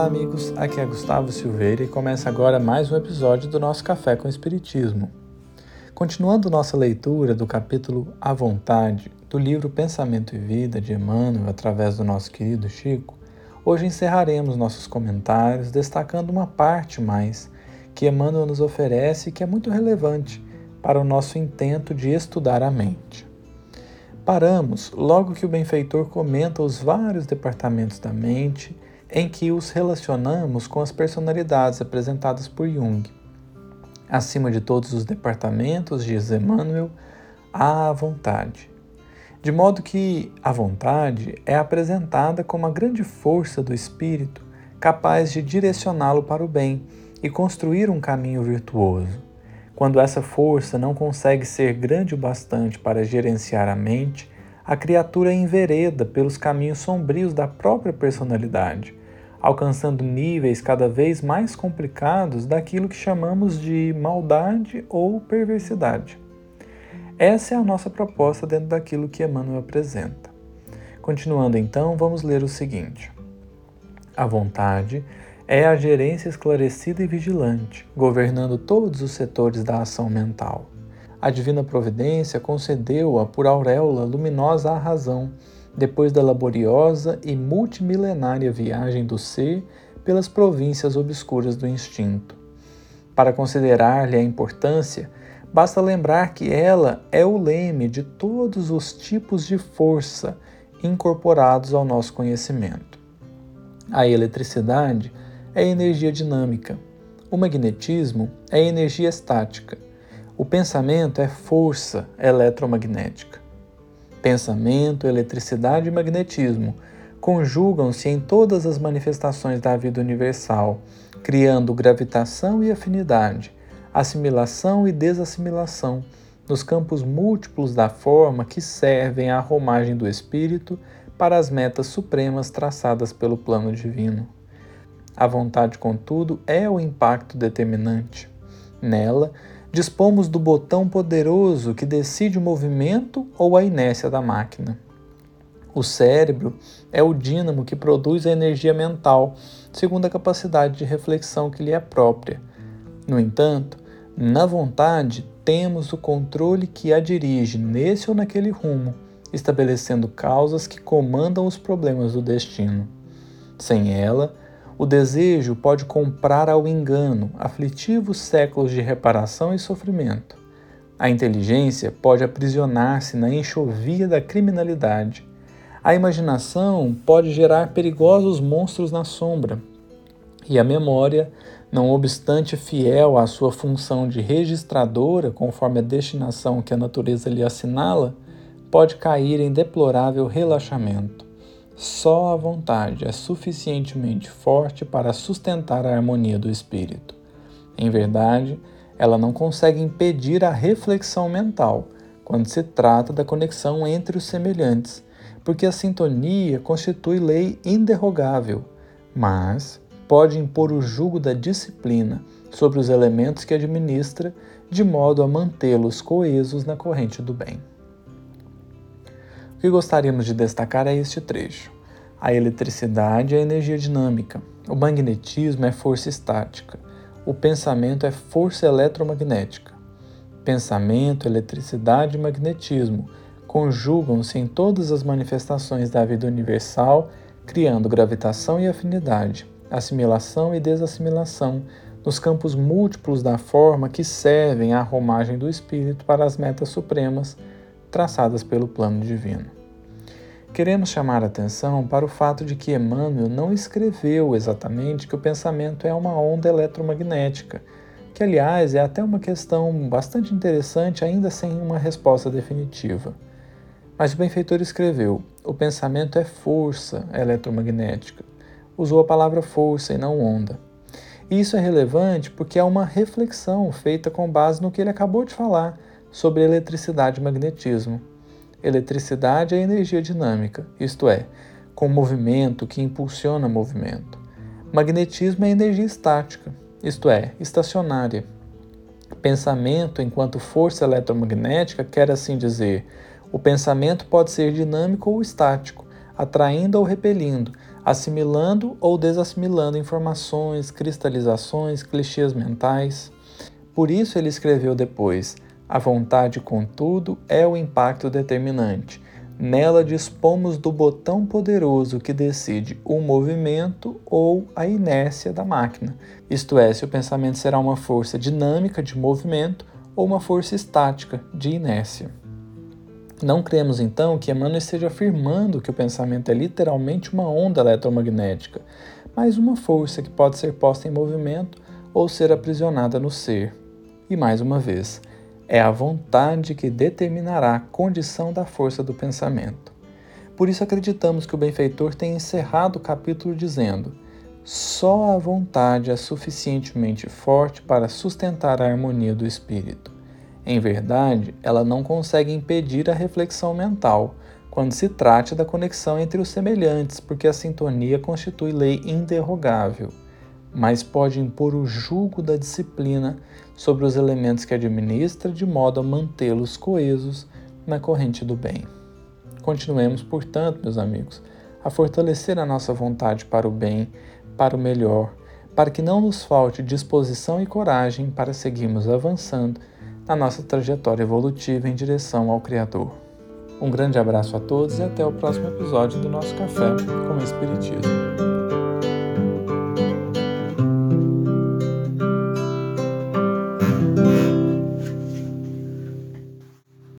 Olá, amigos. Aqui é Gustavo Silveira e começa agora mais um episódio do nosso Café com Espiritismo. Continuando nossa leitura do capítulo A Vontade do livro Pensamento e Vida de Emmanuel através do nosso querido Chico, hoje encerraremos nossos comentários destacando uma parte mais que Emmanuel nos oferece que é muito relevante para o nosso intento de estudar a mente. Paramos logo que o benfeitor comenta os vários departamentos da mente em que os relacionamos com as personalidades apresentadas por Jung. Acima de todos os departamentos, diz Emmanuel, há a vontade. De modo que a vontade é apresentada como a grande força do espírito capaz de direcioná-lo para o bem e construir um caminho virtuoso. Quando essa força não consegue ser grande o bastante para gerenciar a mente, a criatura envereda pelos caminhos sombrios da própria personalidade, alcançando níveis cada vez mais complicados daquilo que chamamos de maldade ou perversidade. Essa é a nossa proposta dentro daquilo que Emmanuel apresenta. Continuando então, vamos ler o seguinte: A vontade é a gerência esclarecida e vigilante, governando todos os setores da ação mental. A divina providência concedeu-a por auréola luminosa à razão depois da laboriosa e multimilenária viagem do ser pelas províncias obscuras do instinto. Para considerar-lhe a importância, basta lembrar que ela é o leme de todos os tipos de força incorporados ao nosso conhecimento. A eletricidade é energia dinâmica, o magnetismo é energia estática, o pensamento é força eletromagnética. Pensamento, eletricidade e magnetismo conjugam-se em todas as manifestações da vida universal, criando gravitação e afinidade, assimilação e desassimilação nos campos múltiplos da forma que servem à romagem do espírito para as metas supremas traçadas pelo plano divino. A vontade, contudo, é o impacto determinante. Nela, dispomos do botão poderoso que decide o movimento ou a inércia da máquina. O cérebro é o dínamo que produz a energia mental, segundo a capacidade de reflexão que lhe é própria. No entanto, na vontade temos o controle que a dirige nesse ou naquele rumo, estabelecendo causas que comandam os problemas do destino. Sem ela, o desejo pode comprar ao engano aflitivos séculos de reparação e sofrimento. A inteligência pode aprisionar-se na enxovia da criminalidade. A imaginação pode gerar perigosos monstros na sombra. E a memória, não obstante fiel à sua função de registradora, conforme a destinação que a natureza lhe assinala, pode cair em deplorável relaxamento. Só a vontade é suficientemente forte para sustentar a harmonia do espírito. Em verdade, ela não consegue impedir a reflexão mental quando se trata da conexão entre os semelhantes, porque a sintonia constitui lei inderrogável, mas pode impor o jugo da disciplina sobre os elementos que administra, de modo a mantê-los coesos na corrente do bem. O que gostaríamos de destacar é este trecho. A eletricidade é energia dinâmica, o magnetismo é força estática, o pensamento é força eletromagnética. Pensamento, eletricidade e magnetismo conjugam-se em todas as manifestações da vida universal, criando gravitação e afinidade, assimilação e desassimilação nos campos múltiplos da forma que servem à romagem do espírito para as metas supremas traçadas pelo plano divino. Queremos chamar atenção para o fato de que Emmanuel não escreveu exatamente que o pensamento é uma onda eletromagnética, que, aliás, é até uma questão bastante interessante, ainda sem uma resposta definitiva. Mas o benfeitor escreveu: o pensamento é força eletromagnética. Usou a palavra força e não onda. E isso é relevante porque é uma reflexão feita com base no que ele acabou de falar sobre eletricidade e magnetismo. Eletricidade é energia dinâmica, isto é, com movimento que impulsiona movimento. Magnetismo é energia estática, isto é, estacionária. Pensamento, enquanto força eletromagnética, quer assim dizer, o pensamento pode ser dinâmico ou estático, atraindo ou repelindo, assimilando ou desassimilando informações, cristalizações, clichês mentais. Por isso ele escreveu depois: a vontade, contudo, é o impacto determinante. Nela dispomos do botão poderoso que decide o movimento ou a inércia da máquina, isto é, se o pensamento será uma força dinâmica de movimento ou uma força estática de inércia. Não cremos então que Emmanuel esteja afirmando que o pensamento é literalmente uma onda eletromagnética, mas uma força que pode ser posta em movimento ou ser aprisionada no ser. E mais uma vez, é a vontade que determinará a condição da força do pensamento. Por isso acreditamos que o benfeitor tem encerrado o capítulo dizendo: só a vontade é suficientemente forte para sustentar a harmonia do espírito. Em verdade, ela não consegue impedir a reflexão mental quando se trate da conexão entre os semelhantes, porque a sintonia constitui lei inderrogável, mas pode impor o jugo da disciplina sobre os elementos que administra de modo a mantê-los coesos na corrente do bem. Continuemos, portanto, meus amigos, a fortalecer a nossa vontade para o bem, para o melhor, para que não nos falte disposição e coragem para seguirmos avançando na nossa trajetória evolutiva em direção ao Criador. Um grande abraço a todos e até o próximo episódio do nosso Café com o Espiritismo.